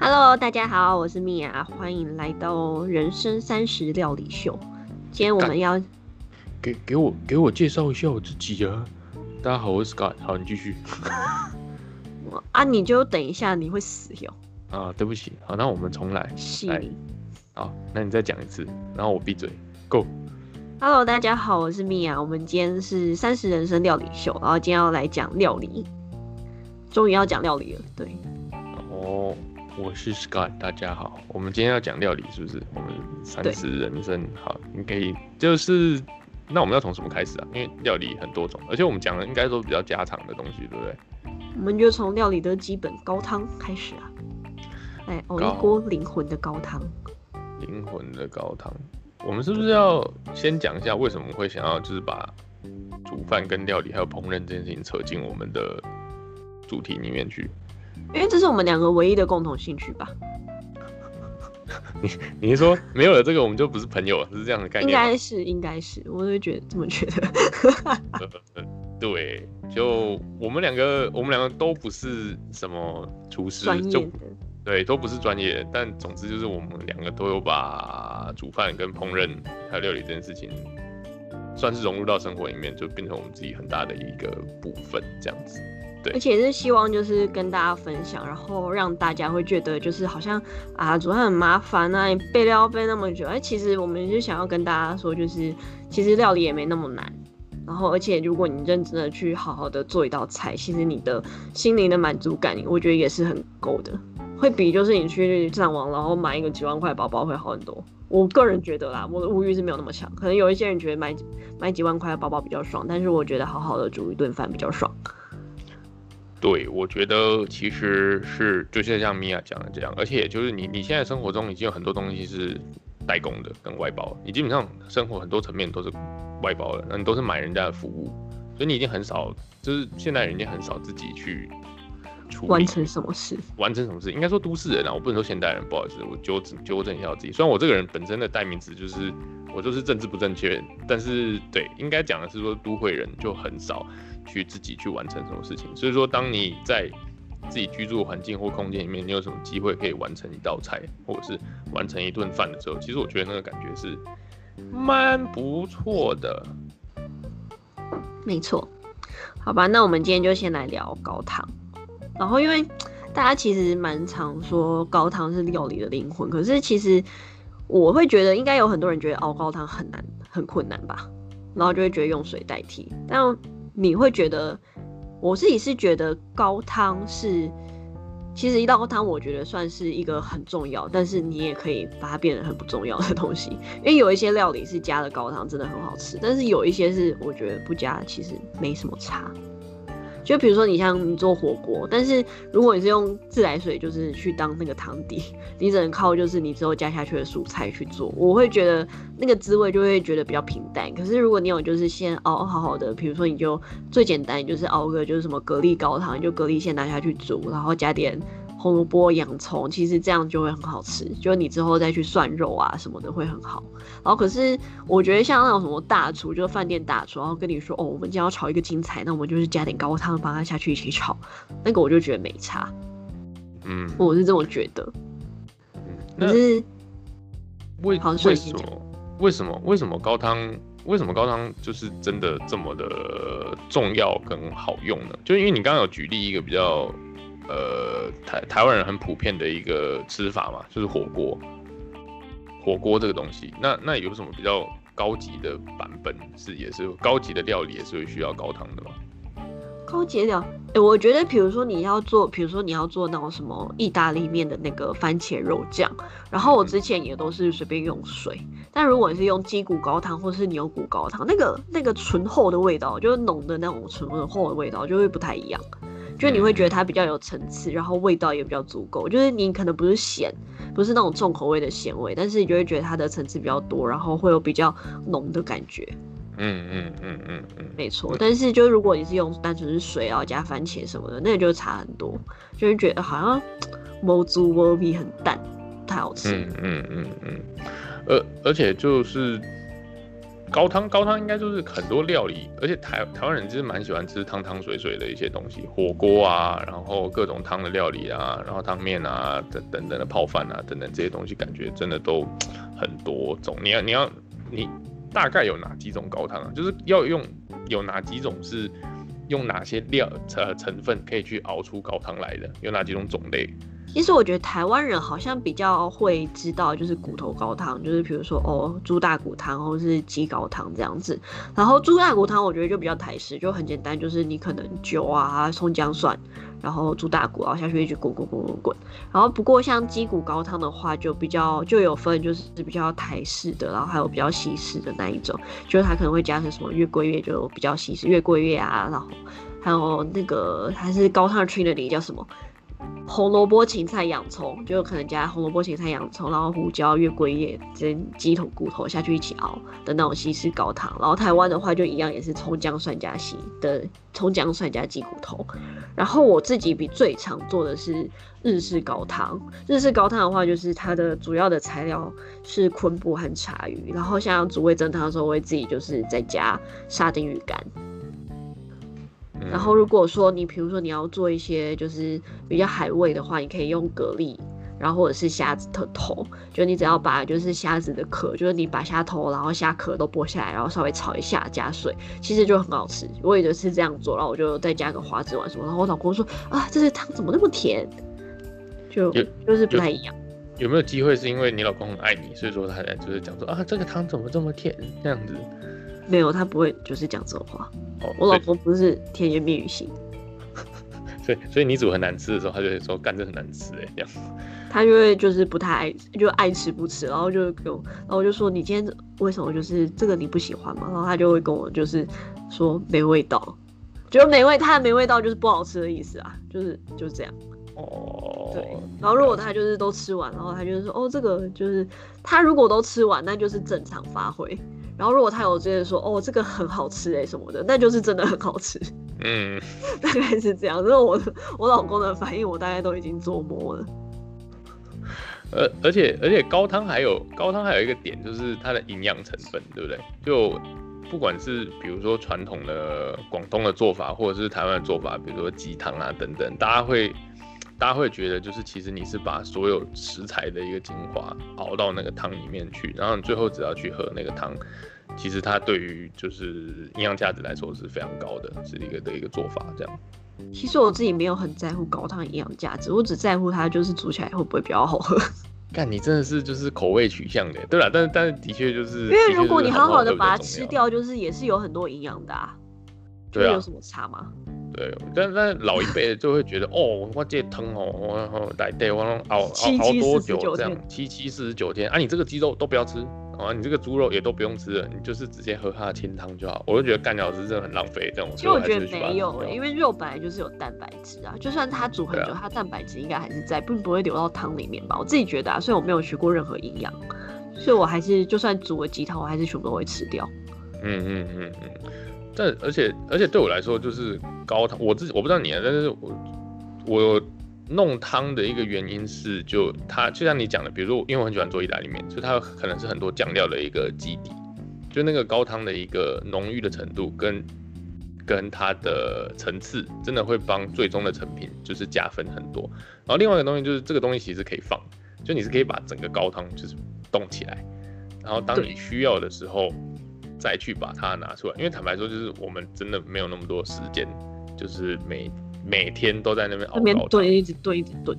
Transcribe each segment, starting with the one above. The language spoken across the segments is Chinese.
Hello，大家好，我是米娅，欢迎来到人生三十料理秀。今天我们要给给我给我介绍一下我自己啊！大家好，我是 Scott。好，你继续。啊，你就等一下，你会死哟。啊，对不起。好，那我们重来。来。好，那你再讲一次，然后我闭嘴。Go。Hello，大家好，我是米娅。我们今天是三十人生料理秀，然后今天要来讲料理。终于要讲料理了，对。哦，我是 Scott，大家好。我们今天要讲料理，是不是？我们三十人生，好，你可以就是，那我们要从什么开始啊？因为料理很多种，而且我们讲的应该都比较家常的东西，对不对？我们就从料理的基本高汤开始啊，哎熬一锅灵魂的高汤。灵魂的高汤，我们是不是要先讲一下为什么会想要就是把煮饭跟料理还有烹饪这件事情扯进我们的？主题里面去，因为这是我们两个唯一的共同兴趣吧。你 你是说没有了这个我们就不是朋友了，是这样的概念？应该是，应该是，我会觉得这么觉得。对，就我们两个，我们两个都不是什么厨师，就，对，都不是专业。但总之就是我们两个都有把煮饭跟烹饪还有料理这件事情，算是融入到生活里面，就变成我们自己很大的一个部分，这样子。而且是希望就是跟大家分享，然后让大家会觉得就是好像啊煮饭很麻烦啊，你备料备那么久，哎，其实我们就想要跟大家说，就是其实料理也没那么难。然后而且如果你认真的去好好的做一道菜，其实你的心灵的满足感，我觉得也是很够的，会比就是你去上网然后买一个几万块包包会好很多。我个人觉得啦，我的物欲是没有那么强，可能有一些人觉得买买几万块的包包比较爽，但是我觉得好好的煮一顿饭比较爽。对，我觉得其实是就是像米娅讲的这样，而且就是你你现在生活中已经有很多东西是代工的跟外包，你基本上生活很多层面都是外包的，那你都是买人家的服务，所以你已经很少，就是现代人已经很少自己去完成什么事，完成什么事，应该说都市人啊，我不能说现代人，不好意思，我纠正纠正一下我自己，虽然我这个人本身的代名词就是我就是政治不正确，但是对，应该讲的是说都会人就很少。去自己去完成什么事情，所以说，当你在自己居住环境或空间里面，你有什么机会可以完成一道菜，或者是完成一顿饭的时候，其实我觉得那个感觉是蛮不错的。没错，好吧，那我们今天就先来聊高汤。然后，因为大家其实蛮常说高汤是料理的灵魂，可是其实我会觉得，应该有很多人觉得熬高汤很难、很困难吧，然后就会觉得用水代替，但。你会觉得，我自己是觉得高汤是，其实一道汤，我觉得算是一个很重要，但是你也可以把它变得很不重要的东西，因为有一些料理是加了高汤真的很好吃，但是有一些是我觉得不加其实没什么差。就比如说，你像你做火锅，但是如果你是用自来水，就是去当那个汤底，你只能靠就是你之后加下去的蔬菜去做，我会觉得那个滋味就会觉得比较平淡。可是如果你有就是先熬好好的，比如说你就最简单就是熬个就是什么蛤蜊高汤，就蛤蜊先拿下去煮，然后加点。红萝卜、洋葱，其实这样就会很好吃。就你之后再去涮肉啊什么的会很好。然后可是我觉得像那种什么大厨，就是饭店大厨，然后跟你说哦，我们今天要炒一个精彩，那我们就是加点高汤帮他下去一起炒，那个我就觉得没差。嗯，我是这么觉得。嗯，可是为为什么为什么为什么高汤为什么高汤就是真的这么的重要跟好用呢？就因为你刚刚有举例一个比较。呃，台台湾人很普遍的一个吃法嘛，就是火锅。火锅这个东西，那那有什么比较高级的版本是也是高级的料理也是会需要高汤的吗？高级料，哎，我觉得比如说你要做，比如说你要做那种什么意大利面的那个番茄肉酱，然后我之前也都是随便用水，但如果你是用鸡骨高汤或是牛骨高汤，那个那个醇厚的味道，就是浓的那种醇厚的味道，就会不太一样。就你会觉得它比较有层次，然后味道也比较足够。就是你可能不是咸，不是那种重口味的咸味，但是你就会觉得它的层次比较多，然后会有比较浓的感觉。嗯嗯嗯嗯嗯，没错。但是就如果你是用单纯是水，然后加番茄什么的，那个就差很多，就会觉得好像某猪某皮很淡，太好吃。嗯嗯嗯嗯。而而且就是高汤高汤应该就是很多料理，而且台台湾人其实蛮喜欢吃汤汤水水的一些东西，火锅啊，然后各种汤的料理啊，然后汤面啊等等等的泡饭啊等等这些东西，感觉真的都很多种。你要你要你大概有哪几种高汤啊？就是要用有哪几种是用哪些料呃成分可以去熬出高汤来的？有哪几种种类？其实我觉得台湾人好像比较会知道，就是骨头高汤，就是比如说哦猪大骨汤或是鸡高汤这样子。然后猪大骨汤我觉得就比较台式，就很简单，就是你可能酒啊、葱姜蒜，然后猪大骨，然后下去一直滚滚滚滚滚。然后不过像鸡骨高汤的话，就比较就有分，就是比较台式的，然后还有比较西式的那一种，就是它可能会加成什么月桂叶，就比较西式月桂叶啊，然后还有那个还是高汤的 trinity 叫什么？红萝卜、芹菜、洋葱，就可能加红萝卜、芹菜、洋葱，然后胡椒、月桂叶跟鸡头骨头下去一起熬的那种西式高汤。然后台湾的话就一样，也是葱姜蒜加西的葱姜蒜加鸡骨头。然后我自己比最常做的是日式高汤。日式高汤的话，就是它的主要的材料是昆布和茶鱼。然后像煮味增汤的时候，我会自己就是再加沙丁鱼干。然后如果说你比如说你要做一些就是比较海味的话，你可以用蛤蜊，然后或者是虾子的头，就你只要把就是虾子的壳，就是你把虾头然后虾壳都剥下来，然后稍微炒一下加水，其实就很好吃。我也就是这样做，然后我就再加个花枝丸什么。然后我老公说啊，这个汤怎么那么甜？就就是不太一样。有没有机会是因为你老公很爱你，所以说他就是讲说啊，这个汤怎么这么甜这样子？没有，他不会就是讲这种话。我老婆不是甜言蜜语型，所以所以你煮很难吃的时候，他就会说干这很难吃哎这样。他就会就是不太爱，就爱吃不吃，然后就给我，然后我就说你今天为什么就是这个你不喜欢嘛？然后他就会跟我就是说没味道，觉得没味，他的没味道就是不好吃的意思啊，就是就是这样。哦。对。然后如果他就是都吃完，然后他就是说哦这个就是他如果都吃完，那就是正常发挥。然后如果他有直接说哦这个很好吃哎什么的，那就是真的很好吃。嗯，大概是这样。因为我我老公的反应，我大概都已经琢磨了。而而且而且高汤还有高汤还有一个点，就是它的营养成分，对不对？就不管是比如说传统的广东的做法，或者是台湾的做法，比如说鸡汤啊等等，大家会大家会觉得就是其实你是把所有食材的一个精华熬到那个汤里面去，然后你最后只要去喝那个汤。其实它对于就是营养价值来说是非常高的，是一个的一个做法。这样，其实我自己没有很在乎高汤营养价值，我只在乎它就是煮起来会不会比较好喝。看，你真的是就是口味取向的，对了，但是但是的确就是，因为如果你好好的把它吃掉，就是也是有很多营养的啊。对啊，有什么差吗？对，但但老一辈的就会觉得，哦，我这汤哦，我来对我熬熬熬多久这样，七七四十九天啊，你这个鸡肉都不要吃。啊，你这个猪肉也都不用吃了，你就是直接喝它的清汤就好。我就觉得干饺子真的很浪费这种。其实我觉得没有，因为肉本来就是有蛋白质啊，就算它煮很久，它蛋白质应该还是在，并不会流到汤里面吧。我自己觉得啊，虽然我没有学过任何营养，所以我还是就算煮了鸡汤，我还是全部都会吃掉。嗯嗯嗯嗯。但而且而且对我来说，就是高汤，我自己我不知道你啊，但是我我。弄汤的一个原因是，就它就像你讲的，比如说，因为我很喜欢做意大利面，所以它可能是很多酱料的一个基底，就那个高汤的一个浓郁的程度跟跟它的层次，真的会帮最终的成品就是加分很多。然后另外一个东西就是这个东西其实可以放，就你是可以把整个高汤就是冻起来，然后当你需要的时候再去把它拿出来。因为坦白说，就是我们真的没有那么多时间，就是每。每天都在那边熬边炖，一直炖，一直炖。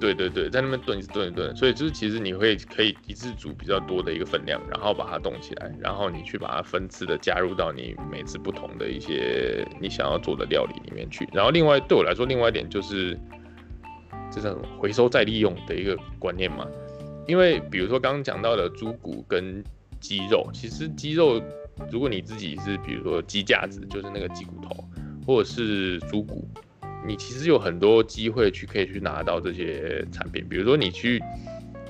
对对对，在那边炖，一直炖，一炖。所以就是其实你会可以一次煮比较多的一个分量，然后把它冻起来，然后你去把它分次的加入到你每次不同的一些你想要做的料理里面去。然后另外对我来说，另外一点就是这叫什么回收再利用的一个观念嘛。因为比如说刚刚讲到的猪骨跟鸡肉，其实鸡肉如果你自己是比如说鸡架子，就是那个鸡骨头，或者是猪骨。你其实有很多机会去可以去拿到这些产品，比如说你去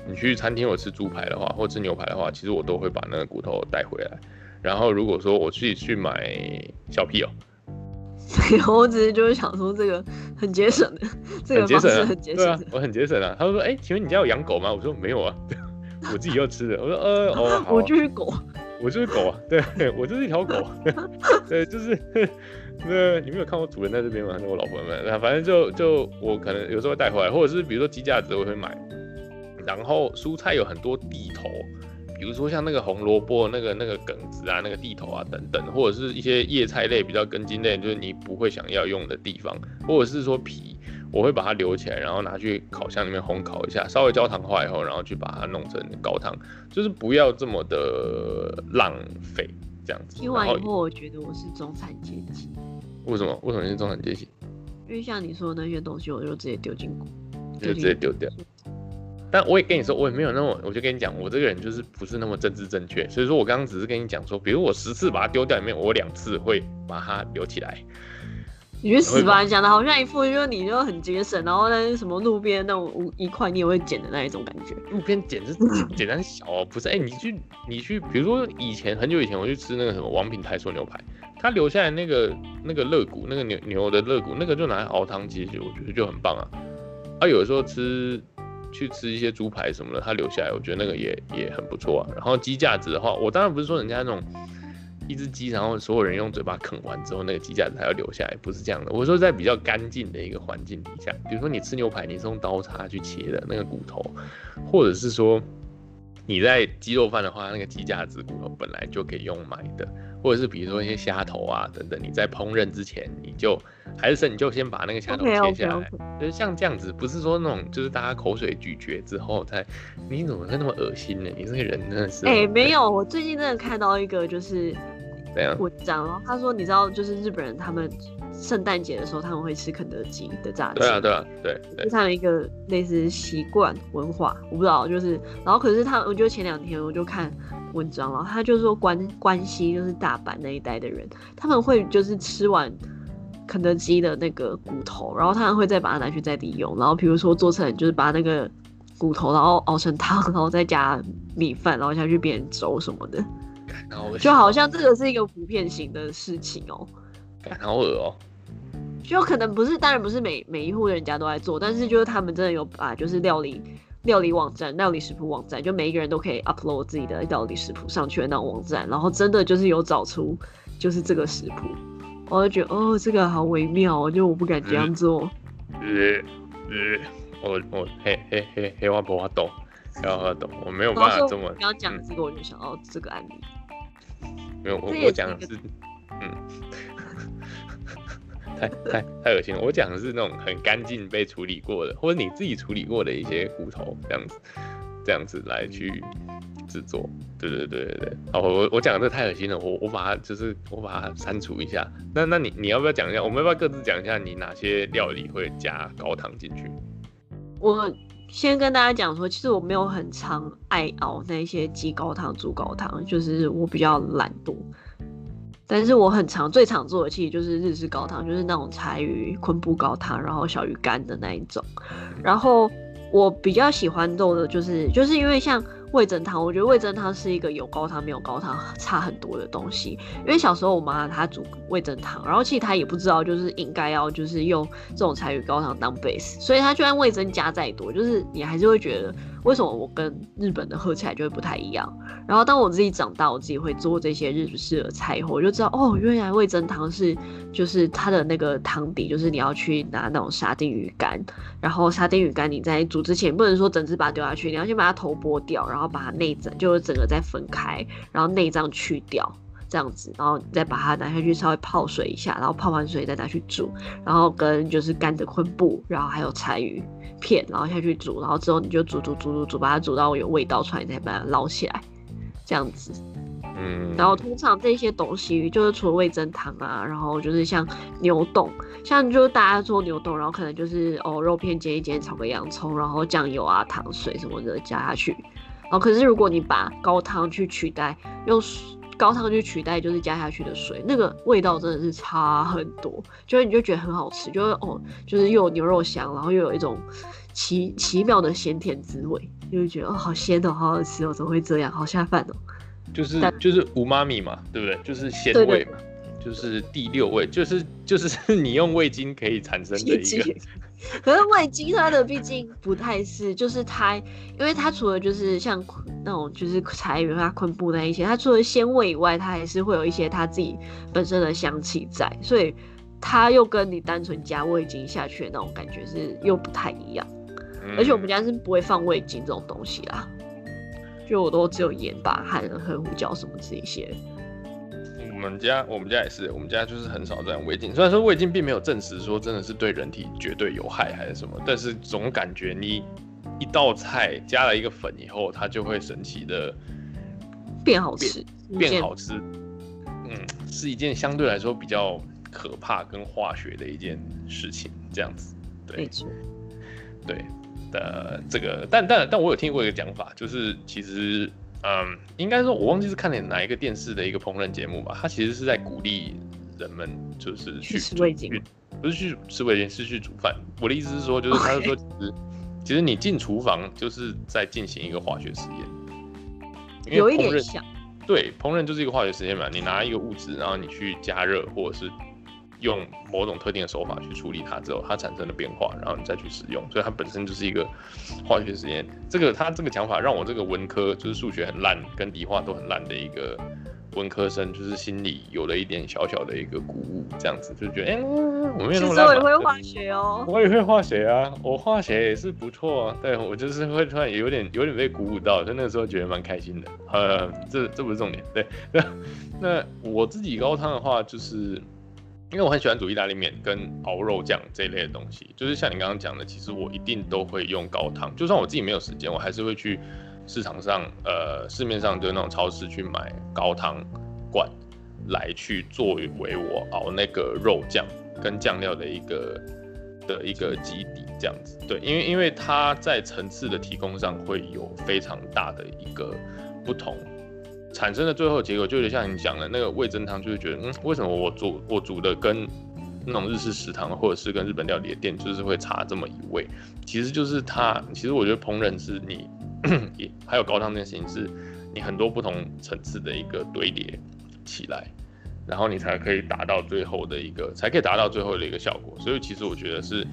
你去餐厅，我吃猪排的话，或吃牛排的话，其实我都会把那个骨头带回来。然后如果说我自己去买小屁哦，没有，我只是就是想说这个很节省的，这个方式很节省。对啊，我很节省啊。他说：“哎，请问你家有养狗吗？”我说：“没有啊，我自己要吃的。”我说：“呃，哦，我就是狗。”我就是狗啊，对 我就是一条狗，对，就是那你没有看我主人在这边吗？那我老婆们，那反正就就我可能有时候会带回来，或者是比如说鸡架子我会买，然后蔬菜有很多地头，比如说像那个红萝卜、那个那个梗子啊、那个地头啊等等，或者是一些叶菜类比较根茎类，就是你不会想要用的地方，或者是说皮。我会把它留起来，然后拿去烤箱里面烘烤一下，稍微焦糖化以后，然后去把它弄成高汤，就是不要这么的浪费这样子。听完以后，我觉得我是中产阶级。为什么？为什么是中产阶级？因为像你说的那些东西，我就直接丢进锅，就直接丢掉。但我也跟你说，我也没有那么，我就跟你讲，我这个人就是不是那么政治正确，所以说我刚刚只是跟你讲说，比如我十次把它丢掉里面，我两次会把它留起来。你去死吧！你讲的好像一副就是你就很节省，然后那什么路边那种一块你也会捡的那一种感觉。路边捡是 简单小哦，不是？哎，你去你去，比如说以前很久以前我去吃那个什么王品台塑牛排，他留下来那个那个肋骨，那个牛牛的肋骨，那个就拿来熬汤其实，我觉得就很棒啊。啊，有的时候吃去吃一些猪排什么的，他留下来，我觉得那个也也很不错啊。然后鸡架子的话，我当然不是说人家那种。一只鸡，然后所有人用嘴巴啃完之后，那个鸡架子还要留下来，不是这样的。我说在比较干净的一个环境底下，比如说你吃牛排，你是用刀叉去切的那个骨头，或者是说你在鸡肉饭的话，那个鸡架子骨头本来就可以用买的，或者是比如说一些虾头啊等等，你在烹饪之前你就还是你就先把那个虾头切下来，就是像这样子，不是说那种就是大家口水咀嚼之后才，你怎么会那么恶心呢？你这个人真的是哎，没有，我最近真的看到一个就是。文章哦，他说你知道，就是日本人他们圣诞节的时候他们会吃肯德基的炸鸡，对啊对啊对，是他们一个类似习惯文化，我不知道，就是然后可是他，我就前两天我就看文章了，他就说关关西就是大阪那一带的人，他们会就是吃完肯德基的那个骨头，然后他们会再把它拿去再利用，然后比如说做成就是把那个骨头然后熬成汤，然后再加米饭，然后下去变粥什么的。就好像这个是一个普遍型的事情哦，好恶哦，就可能不是，当然不是每每一户人家都在做，但是就是他们真的有把就是料理料理网站、料理食谱网站，就每一个人都可以 upload 自己的料理食谱上去的那种网站，然后真的就是有找出就是这个食谱，我就觉得哦，这个好微妙哦，就我不敢这样做。呃呃，我我嘿嘿嘿嘿，我不法懂，要懂，我没有办法这么。你要讲这个，我就想到这个案例。没有，我我讲的是，嗯，太太太恶心了。我讲的是那种很干净被处理过的，或者你自己处理过的一些骨头，这样子，这样子来去制作。对对对对对。好，我我讲的这太恶心了，我我把它就是我把它删除一下。那那你你要不要讲一下？我们要不要各自讲一下你哪些料理会加高汤进去？我。先跟大家讲说，其实我没有很常爱熬那些鸡高汤、猪高汤，就是我比较懒惰。但是我很常、最常做的其实就是日式高汤，就是那种柴鱼昆布高汤，然后小鱼干的那一种。然后我比较喜欢做的就是，就是因为像。味增汤，我觉得味增汤是一个有高汤没有高汤 差很多的东西。因为小时候我妈她煮味增汤，然后其实她也不知道就是应该要就是用这种柴鱼高汤当 base，所以她就算味增加再多，就是你还是会觉得。为什么我跟日本的喝起来就会不太一样？然后当我自己长大，我自己会做这些日式的菜后，我就知道哦，原来味增汤是就是它的那个汤底，就是你要去拿那种沙丁鱼干，然后沙丁鱼干你在煮之前不能说整只把它丢下去，你要先把它头剥掉，然后把它内脏就是整个再分开，然后内脏去掉。这样子，然后再把它拿下去稍微泡水一下，然后泡完水再拿去煮，然后跟就是干的昆布，然后还有柴鱼片，然后下去煮，然后之后你就煮煮煮煮煮，把它煮到有味道出来，你再把它捞起来，这样子。嗯。然后通常这些东西就是除了味增汤啊，然后就是像牛冻，像就是大家做牛冻，然后可能就是哦肉片煎一煎，炒个洋葱，然后酱油啊、糖水什么的加下去。然后可是如果你把高汤去取代用。高汤去取代就是加下去的水，那个味道真的是差很多，就是你就觉得很好吃，就是哦，就是又有牛肉香，然后又有一种奇奇妙的咸甜滋味，就会觉得哦好鲜哦，好好吃哦，怎么会这样，好下饭哦。就是就是五妈咪嘛，对不对？就是鲜味嘛。就是第六味，就是就是 你用味精可以产生的一个。可是味精它的毕竟不太是，就是它，因为它除了就是像那种就是裁员啊、昆布那一些，它除了鲜味以外，它还是会有一些它自己本身的香气在，所以它又跟你单纯加味精下去的那种感觉是又不太一样。而且我们家是不会放味精这种东西啦，就我都只有盐巴和黑胡椒什么这一些。我们家我们家也是，我们家就是很少这样味精。虽然说味精并没有证实说真的是对人体绝对有害还是什么，但是总感觉你一道菜加了一个粉以后，它就会神奇的变好吃，变好吃。嗯，是一件相对来说比较可怕跟化学的一件事情，这样子。对。对的，这个，但但但我有听过一个讲法，就是其实。嗯，应该说，我忘记是看了哪一个电视的一个烹饪节目吧。他其实是在鼓励人们，就是去吃味精，不是去吃味精，是去煮饭。我的意思是说，就是他是说，其实其实你进厨房就是在进行一个化学实验，有一点像。对，烹饪就是一个化学实验嘛。你拿一个物质，然后你去加热，或者是。用某种特定的手法去处理它之后，它产生了变化，然后你再去使用，所以它本身就是一个化学实验。这个他这个讲法让我这个文科就是数学很烂，跟理化都很烂的一个文科生，就是心里有了一点小小的一个鼓舞，这样子就觉得，哎，我没有那么烂。我也会化学哦，我也会化学啊，我化学也是不错啊。对我就是会突然有点有点被鼓舞到，就那个时候觉得蛮开心的。呃，这这不是重点，对，那那我自己高汤的话就是。因为我很喜欢煮意大利面跟熬肉酱这一类的东西，就是像你刚刚讲的，其实我一定都会用高汤，就算我自己没有时间，我还是会去市场上，呃，市面上就那种超市去买高汤罐来去作为我熬那个肉酱跟酱料的一个的一个基底，这样子。对，因为因为它在层次的提供上会有非常大的一个不同。产生的最后结果就有点像你讲的那个味增汤，就是觉得，嗯，为什么我煮我煮的跟那种日式食堂或者是跟日本料理的店，就是会差这么一味？其实就是它，其实我觉得烹饪是你也还有高汤这件事情，是你很多不同层次的一个堆叠起来，然后你才可以达到最后的一个，才可以达到最后的一个效果。所以其实我觉得是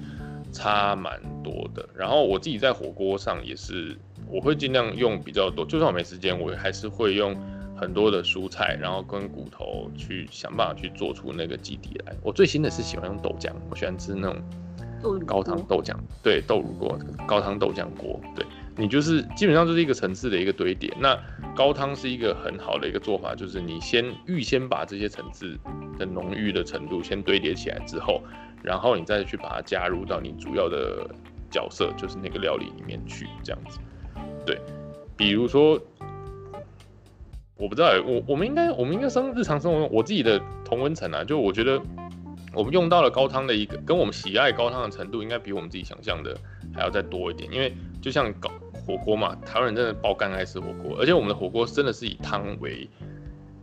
差蛮多的。然后我自己在火锅上也是。我会尽量用比较多，就算我没时间，我还是会用很多的蔬菜，然后跟骨头去想办法去做出那个基底来。我最新的是喜欢用豆浆，我喜欢吃那种高汤豆浆，对豆乳锅、高汤豆浆锅。对你就是基本上就是一个层次的一个堆叠。那高汤是一个很好的一个做法，就是你先预先把这些层次的浓郁的程度先堆叠起来之后，然后你再去把它加入到你主要的角色，就是那个料理里面去，这样子。对，比如说，我不知道，我我们应该我们应该生日常生活中，我自己的同温层啊，就我觉得我们用到了高汤的一个，跟我们喜爱高汤的程度，应该比我们自己想象的还要再多一点。因为就像搞火锅嘛，台湾人真的爆肝爱吃火锅，而且我们的火锅真的是以汤为。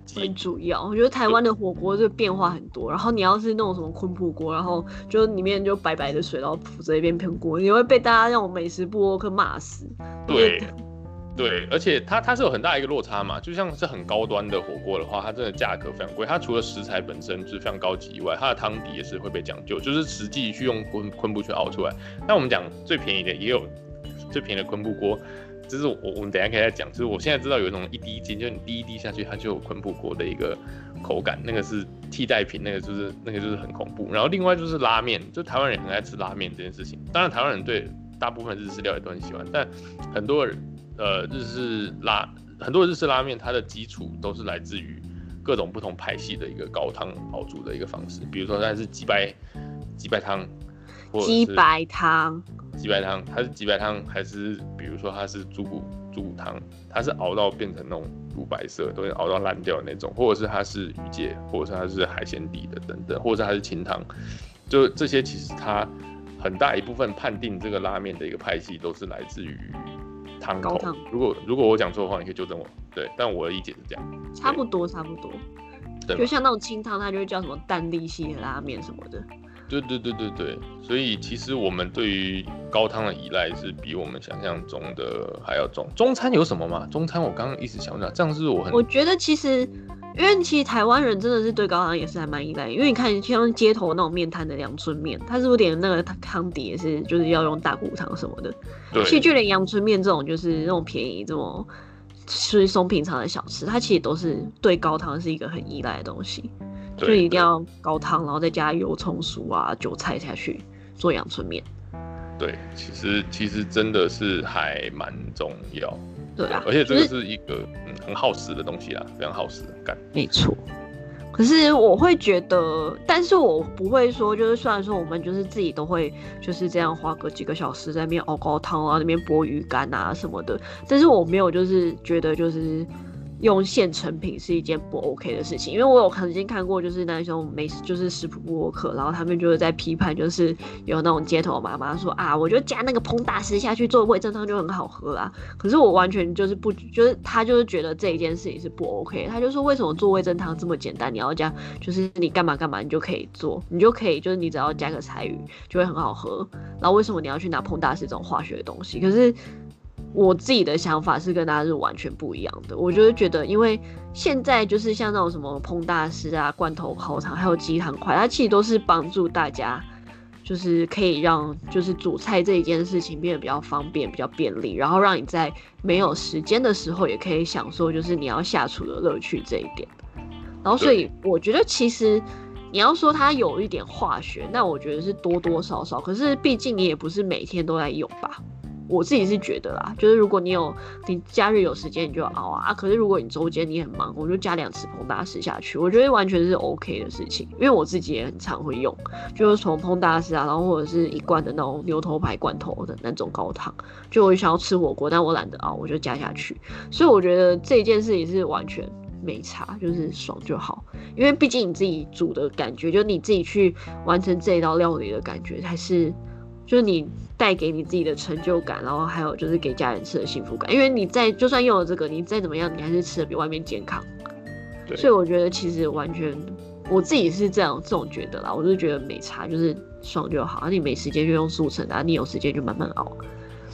最主要，我觉得台湾的火锅就变化很多。然后你要是那种什么昆布锅，然后就里面就白白的水，然后铺着一边喷锅，你会被大家那种美食部落客骂死。对，对，而且它它是有很大一个落差嘛。就像是很高端的火锅的话，它真的价格非常贵。它除了食材本身就是非常高级以外，它的汤底也是会被讲究，就是实际去用昆昆布去熬出来。那我们讲最便宜的，也有最便宜的昆布锅。就是我我们等下可以再讲，就是我现在知道有一种一滴精，就是你滴一滴下去，它就有昆布锅的一个口感，那个是替代品，那个就是那个就是很恐怖。然后另外就是拉面，就台湾人很爱吃拉面这件事情。当然台湾人对大部分日式料理都很喜欢，但很多人呃日式拉很多日式拉面，它的基础都是来自于各种不同派系的一个高汤熬煮的一个方式，比如说它是鸡白鸡白汤，鸡白汤。鸡白汤，它是鸡白汤还是比如说它是猪骨猪骨汤，它是熬到变成那种乳白色，都会熬到烂掉的那种，或者是它是鱼介，或者是它是海鲜底的等等，或者是它是清汤，就这些其实它很大一部分判定这个拉面的一个派系都是来自于汤头。如果如果我讲错的话，你可以纠正我。对，但我的理解是这样。差不多差不多。对。就像那种清汤，它就会叫什么淡丽系拉面什么的。对对对对对，所以其实我们对于高汤的依赖是比我们想象中的还要重。中餐有什么吗？中餐我刚刚一直想不到，这样是我很……我觉得其实因为其实台湾人真的是对高汤也是还蛮依赖，因为你看像街头那种面摊的阳春面，它是不是连那个汤底也是就是要用大骨汤什么的？对，其实就连阳春面这种就是那种便宜这种稀松平常的小吃，它其实都是对高汤是一个很依赖的东西，就一定要高汤，然后再加油葱酥啊、韭菜下去做阳春面。对，其实其实真的是还蛮重要，对啊，而且这个是一个嗯很耗时的东西啊，非常耗时的干。没错。可是我会觉得，但是我不会说，就是虽然说我们就是自己都会就是这样花个几个小时在那边熬高汤啊，那边剥鱼干啊什么的，但是我没有就是觉得就是用现成品是一件不 OK 的事情，因为我有曾经看过就是那种美食就是食谱播客，然后他们就是在批判，就是有那种街头妈妈说啊，我就加那个烹大师下去做味噌汤就很好喝啦，可是我完全就是不，就是他就是觉得这一件事情是不 OK，他就说为什么做味噌汤这么简单，你要加就是你干嘛干嘛你就可以做，你就可以就是你只要加个柴鱼就会很好喝，然后为什么你要去拿烹大师这种化学的东西？可是我自己的想法是跟大家是完全不一样的，我就是觉得因为现在就是像那种什么烹大师啊、罐头烤肠还有鸡汤块，它其实都是帮助大家。就是可以让就是煮菜这一件事情变得比较方便、比较便利，然后让你在没有时间的时候也可以享受就是你要下厨的乐趣这一点。然后所以我觉得其实你要说它有一点化学，那我觉得是多多少少，可是毕竟你也不是每天都在用吧。我自己是觉得啦，就是如果你有你假日有时间，你就熬啊。可是如果你周间你很忙，我就加两次膨大师下去，我觉得完全是 OK 的事情。因为我自己也很常会用，就是从膨大师啊，然后或者是一罐的那种牛头牌罐头的那种高汤，就我想要吃火锅，但我懒得熬，我就加下去。所以我觉得这件事情是完全没差，就是爽就好。因为毕竟你自己煮的感觉，就你自己去完成这一道料理的感觉，才是就是你带给你自己的成就感，然后还有就是给家人吃的幸福感。因为你在就算用了这个，你再怎么样，你还是吃的比外面健康。对所以我觉得其实完全我自己是这样这种觉得啦，我就觉得没差，就是爽就好。啊、你没时间就用速成的、啊，你有时间就慢慢熬，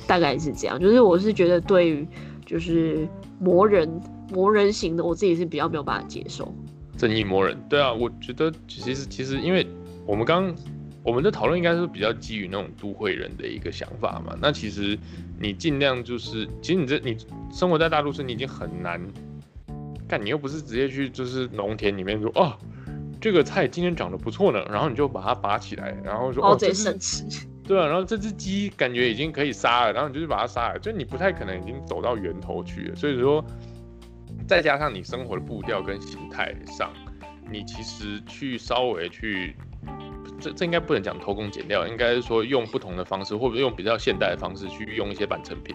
大概是这样。就是我是觉得对于就是磨人磨人型的，我自己是比较没有办法接受。正义磨人，对啊，我觉得其实其实因为我们刚我们的讨论应该是比较基于那种都会人的一个想法嘛。那其实你尽量就是，其实你这你生活在大都市，你已经很难干，你又不是直接去就是农田里面说哦，这个菜今天长得不错呢，然后你就把它拔起来，然后说哦，这生吃，对啊，然后这只鸡感觉已经可以杀了，然后你就去把它杀了，就你不太可能已经走到源头去了。所以说，再加上你生活的步调跟形态上，你其实去稍微去，这这应该不能讲偷工减料，应该是说用不同的方式，或者用比较现代的方式去用一些半成品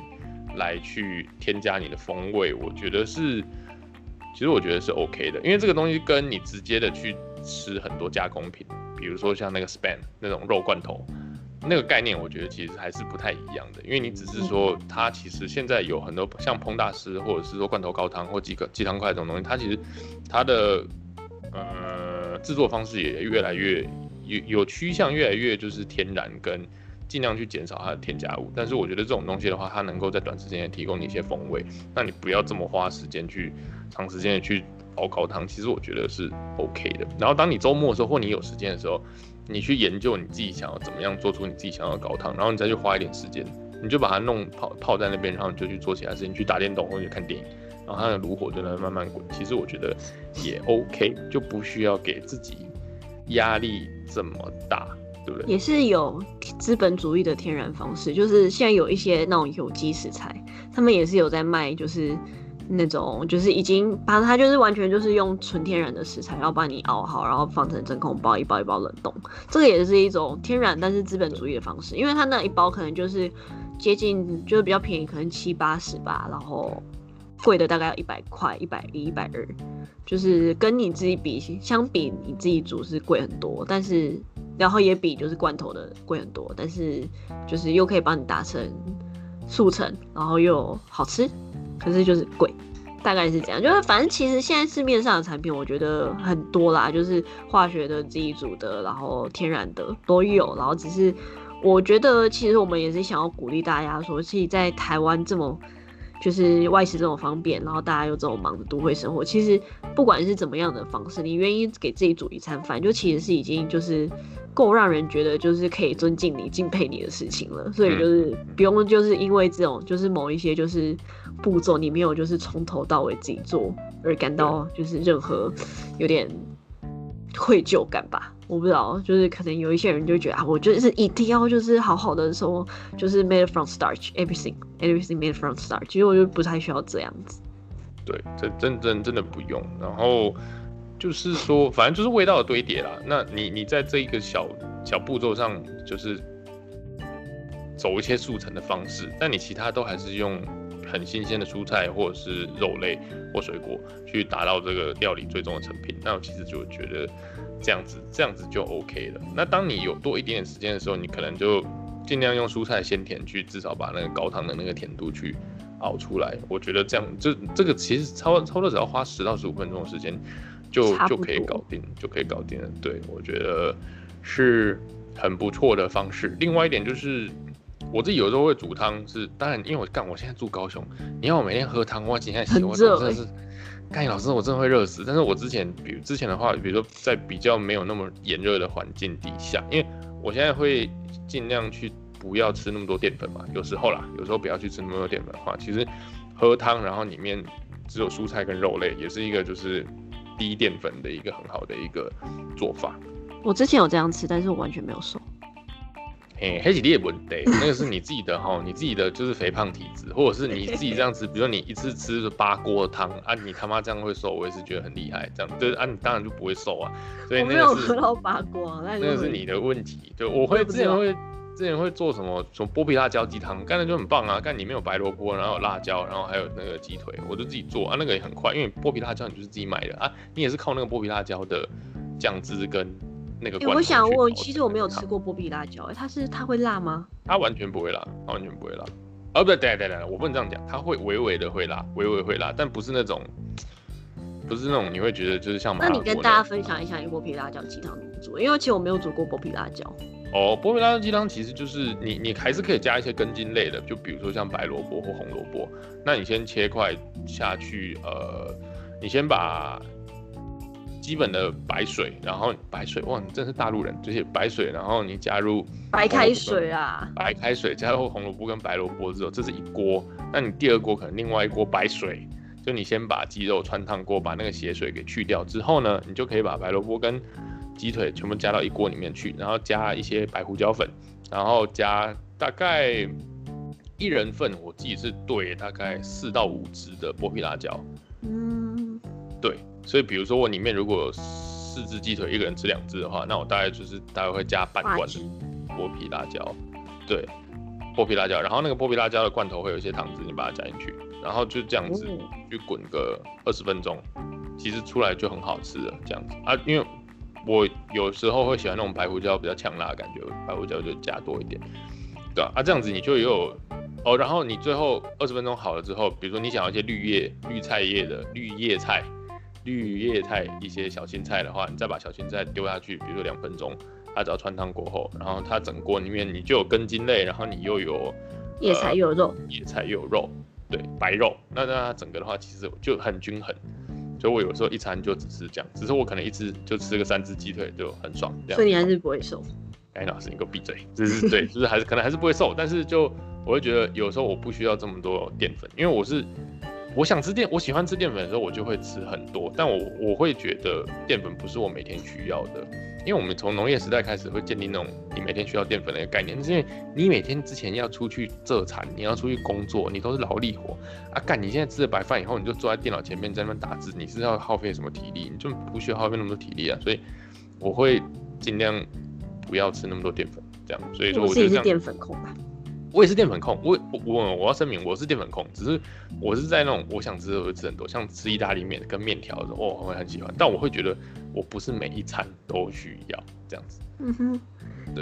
来去添加你的风味，我觉得是，其实我觉得是 OK 的，因为这个东西跟你直接的去吃很多加工品，比如说像那个 span 那种肉罐头。那个概念，我觉得其实还是不太一样的，因为你只是说它其实现在有很多像烹大师，或者是说罐头高汤或鸡个鸡汤块这种东西，它其实它的呃制作方式也越来越有有趋向越来越就是天然跟尽量去减少它的添加物。但是我觉得这种东西的话，它能够在短时间内提供你一些风味，那你不要这么花时间去长时间的去熬高汤，其实我觉得是 OK 的。然后当你周末的时候或你有时间的时候，你去研究你自己想要怎么样做出你自己想要的高汤，然后你再去花一点时间，你就把它弄泡泡在那边，然后你就去做其他事情，去打电动或者看电影，然后它的炉火就在慢慢滚。其实我觉得也 OK，就不需要给自己压力这么大，对不对？也是有资本主义的天然方式，就是现在有一些那种有机食材，他们也是有在卖，就是那种就是已经把它就是完全就是用纯天然的食材，然后把你熬好，然后放成真空包，一包一包冷冻。这个也是一种天然但是资本主义的方式，因为它那一包可能就是接近就是比较便宜，可能七八十吧，然后贵的大概要一百块，一百一、一百二，就是跟你自己比相比，你自己煮是贵很多，但是然后也比就是罐头的贵很多，但是就是又可以帮你达成速成，然后又好吃，可是就是贵，大概是这样。就是反正其实现在市面上的产品，我觉得很多啦，就是化学的、自己煮的，然后天然的都有，然后只是我觉得其实我们也是想要鼓励大家说，其实，在台湾这么。就是外食这种方便，然后大家又这种忙的都会生活，其实不管是怎么样的方式，你愿意给自己煮一餐饭，就其实是已经就是够让人觉得就是可以尊敬你、敬佩你的事情了。所以就是不用就是因为这种就是某一些就是步骤你没有就是从头到尾自己做而感到就是任何有点愧疚感吧。我不知道，就是可能有一些人就觉得啊，我就是一定要就是好好的说，就是 made from starch，everything，everything made from starch。其实我就不太需要这样子。对，这真真真的不用。然后就是说，反正就是味道的堆叠啦。那你你在这一个小小步骤上，就是走一些速成的方式，但你其他都还是用很新鲜的蔬菜或者是肉类或水果去达到这个料理最终的成品。那我其实就觉得。这样子，这样子就 OK 了。那当你有多一点点时间的时候，你可能就尽量用蔬菜鲜甜去，至少把那个高汤的那个甜度去熬出来。我觉得这样，这这个其实超超多只要花十到十五分钟的时间，就就可以搞定，就可以搞定了。对我觉得是很不错的方式。另外一点就是，我自己有时候会煮汤，是当然因为我干，我现在住高雄，你要我每天喝汤，我今天洗我真的是。干老师，我真的会热死。但是我之前，比如之前的话，比如说在比较没有那么炎热的环境底下，因为我现在会尽量去不要吃那么多淀粉嘛。有时候啦，有时候不要去吃那么多淀粉的话，其实喝汤，然后里面只有蔬菜跟肉类，也是一个就是低淀粉的一个很好的一个做法。我之前有这样吃，但是我完全没有瘦。哎，黑起你也不对，那个是你自己的哈，你自己的就是肥胖体质，或者是你自己这样子，比如说你一次吃八锅汤啊，你他妈这样会瘦，我也是觉得很厉害，这样就是啊，你当然就不会瘦啊。所以那个是喝到八锅，那个是你的问题。就我会之前会之前会做什么，什么剥皮辣椒鸡汤，干的就很棒啊，干里面有白萝卜，然后有辣椒，然后还有那个鸡腿，我就自己做啊，那个也很快，因为剥皮辣椒你就是自己买的啊，你也是靠那个剥皮辣椒的酱汁跟。那个，我想问，其实我没有吃过波比辣椒，哎，它是它会辣吗？它完全不会辣，它完全不会辣。哦，不对，对对对，我不能这样讲，它会微微的会辣，微微会辣，但不是那种，不是那种你会觉得就是像。那你跟大家分享一下你波比辣椒鸡汤怎么做？因为其实我没有煮过波皮辣椒。哦，波比辣椒鸡汤其实就是你你还是可以加一些根茎类的，就比如说像白萝卜或红萝卜，那你先切块下去，呃，你先把。基本的白水，然后白水哇，你真是大陆人，这些白水，然后你加入白开水啊，白开水加入红萝卜跟白萝卜之后，这是一锅。那你第二锅可能另外一锅白水，就你先把鸡肉穿烫过，把那个血水给去掉之后呢，你就可以把白萝卜跟鸡腿全部加到一锅里面去，然后加一些白胡椒粉，然后加大概一人份，我自己是兑大概四到五支的剥皮辣椒。嗯，对。所以，比如说我里面如果有四只鸡腿，一个人吃两只的话，那我大概就是大概会加半罐的剥皮辣椒，对，剥皮辣椒，然后那个剥皮辣椒的罐头会有一些糖汁，你把它加进去，然后就这样子去滚个二十分钟，其实出来就很好吃了。这样子啊，因为我有时候会喜欢那种白胡椒比较呛辣的感觉，白胡椒就加多一点，对啊，啊，这样子你就有哦，然后你最后二十分钟好了之后，比如说你想要一些绿叶、绿菜叶的绿叶菜。绿叶菜一些小青菜的话，你再把小青菜丢下去，比如说两分钟，它只要穿汤过后，然后它整锅里面你就有根茎类，然后你又有叶菜又有肉，叶菜又有肉，对，白肉，那那它整个的话其实就很均衡，所以我有时候一餐就只是这样，只是我可能一次就吃个三只鸡腿就很爽，所以你还是不会瘦。哎，老师你给我闭嘴，就是对，就是还是可能还是不会瘦，但是就我会觉得有时候我不需要这么多淀粉，因为我是。我想吃淀，我喜欢吃淀粉的时候，我就会吃很多。但我我会觉得淀粉不是我每天需要的，因为我们从农业时代开始会建立那种你每天需要淀粉的一个概念，是因为你每天之前要出去做产，你要出去工作，你都是劳力活啊。干，你现在吃了白饭以后，你就坐在电脑前面在那边打字，你是要耗费什么体力？你就不需要耗费那么多体力啊。所以我会尽量不要吃那么多淀粉，这样。所以说，我自己是淀粉控吧。我也是淀粉控，我我我要声明我是淀粉控，只是我是在那种我想吃的会吃很多，像吃意大利面跟面条的时候，我会很喜欢，但我会觉得我不是每一餐都需要这样子。嗯哼。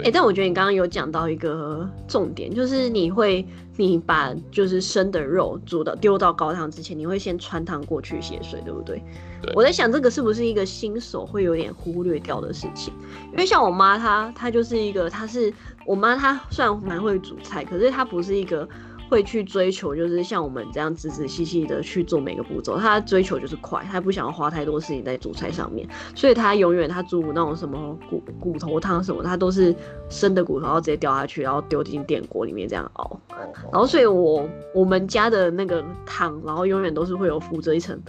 哎，但我觉得你刚刚有讲到一个重点，就是你会你把就是生的肉煮到丢到高汤之前，你会先穿汤过去血水，对不对？对。我在想这个是不是一个新手会有点忽略掉的事情？因为像我妈她，她就是一个，她是我妈，她虽然蛮会煮菜，可是她不是一个会去追求，就是像我们这样仔仔细细的去做每个步骤。他追求就是快，他不想要花太多事情在煮菜上面，所以他永远他煮那种什么骨骨头汤什么，他都是生的骨头，然后直接掉下去，然后丢进电锅里面这样熬。然后所以我我们家的那个汤，然后永远都是会有浮着一层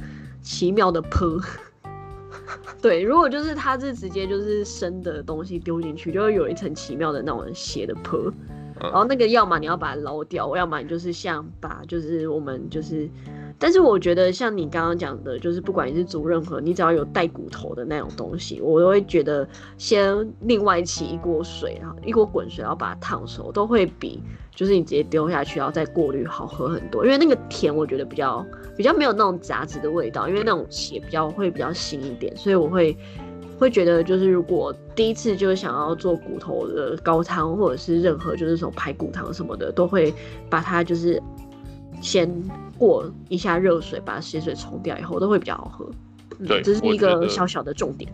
奇妙的泼。对，如果就是它是直接就是生的东西丢进去，就会有一层奇妙的那种血的泼。然后那个要么你要把它捞掉，要么你就是像把就是我们就是，但是我觉得像你刚刚讲的，就是不管你是煮任何，你只要有带骨头的那种东西，我都会觉得先另外起一锅水，然后一锅滚水，然后把它烫熟，都会比就是你直接丢下去然后再过滤好喝很多。因为那个甜我觉得比较比较没有那种杂质的味道，因为那种血比较会比较腥一点，所以我会。会觉得就是如果第一次就是想要做骨头的高汤，或者是任何就是什么排骨汤什么的，都会把它就是先过一下热水，把血水冲掉以后，都会比较好喝。对，这是一个小小的重点。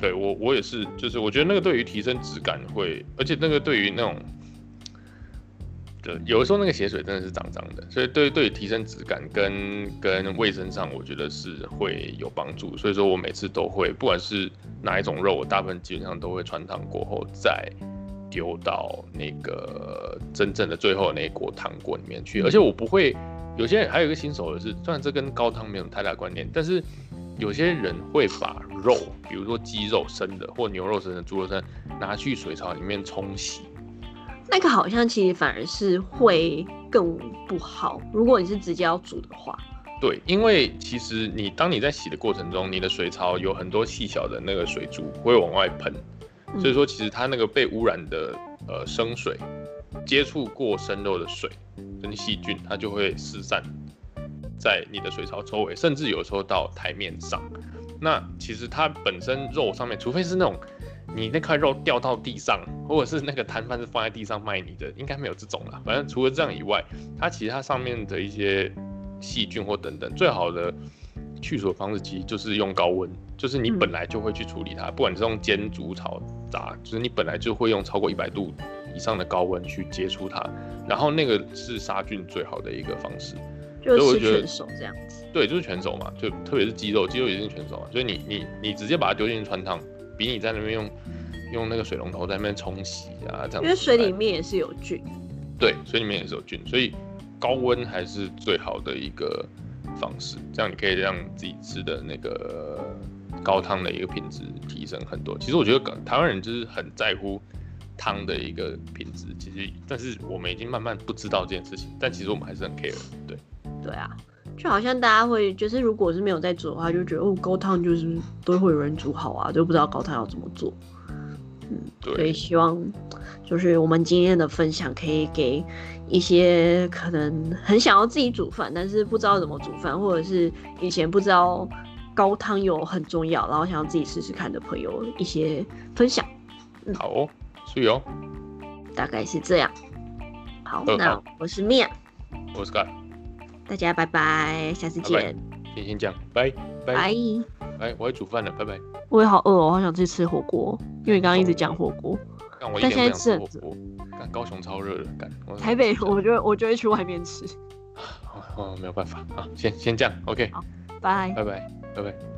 对我我也是，就是我觉得那个对于提升质感会，而且那个对于那种。对，有的时候那个血水真的是脏脏的，所以对对提升质感跟跟卫生上，我觉得是会有帮助。所以说我每次都会，不管是哪一种肉，我大部分基本上都会穿烫过后再丢到那个真正的最后那一锅汤锅里面去。而且我不会，有些人还有一个新手的是，虽然这跟高汤没有太大关联，但是有些人会把肉，比如说鸡肉生的或牛肉生的、猪肉生，拿去水槽里面冲洗。那个好像其实反而是会更不好。如果你是直接要煮的话，对，因为其实你当你在洗的过程中，你的水槽有很多细小的那个水珠会往外喷，所以说其实它那个被污染的呃生水接触过生肉的水跟细菌，它就会失散在你的水槽周围，甚至有时候到台面上。那其实它本身肉上面，除非是那种。你那块肉掉到地上，或者是那个摊贩是放在地上卖你的，应该没有这种啦。反正除了这样以外，它其他上面的一些细菌或等等，最好的去除方式其实就是用高温，就是你本来就会去处理它，不管你是用煎、煮、炒、炸，就是你本来就会用超过一百度以上的高温去接触它，然后那个是杀菌最好的一个方式。就是全熟这样子。对，就是全熟嘛，就特别是鸡肉，鸡肉也是全熟嘛，所以你你你直接把它丢进穿烫。比你在那边用用那个水龙头在那边冲洗啊，这样，因为水里面也是有菌，对，水里面也是有菌，所以高温还是最好的一个方式，这样你可以让自己吃的那个高汤的一个品质提升很多。其实我觉得台湾人就是很在乎汤的一个品质，其实但是我们已经慢慢不知道这件事情，但其实我们还是很 care，对，对啊。就好像大家会，就是如果是没有在煮的话，就觉得哦，高汤就是都会有人煮好啊，就不知道高汤要怎么做。嗯，所以希望就是我们今天的分享可以给一些可能很想要自己煮饭，但是不知道怎么煮饭，或者是以前不知道高汤有很重要，然后想要自己试试看的朋友一些分享。嗯好哦，所以哦，大概是这样。好，那我是 Mia，我是 Guy。大家拜拜，下次见。先先这样，拜拜。拜。哎，我要煮饭了，拜拜。我也好饿哦，好想去吃火锅，因为刚刚一直讲火锅。但现在吃火锅。干高雄超热的，干。台北，我就我就会去外面吃。哦，没有办法啊，先先这样，OK。好，拜拜拜拜拜。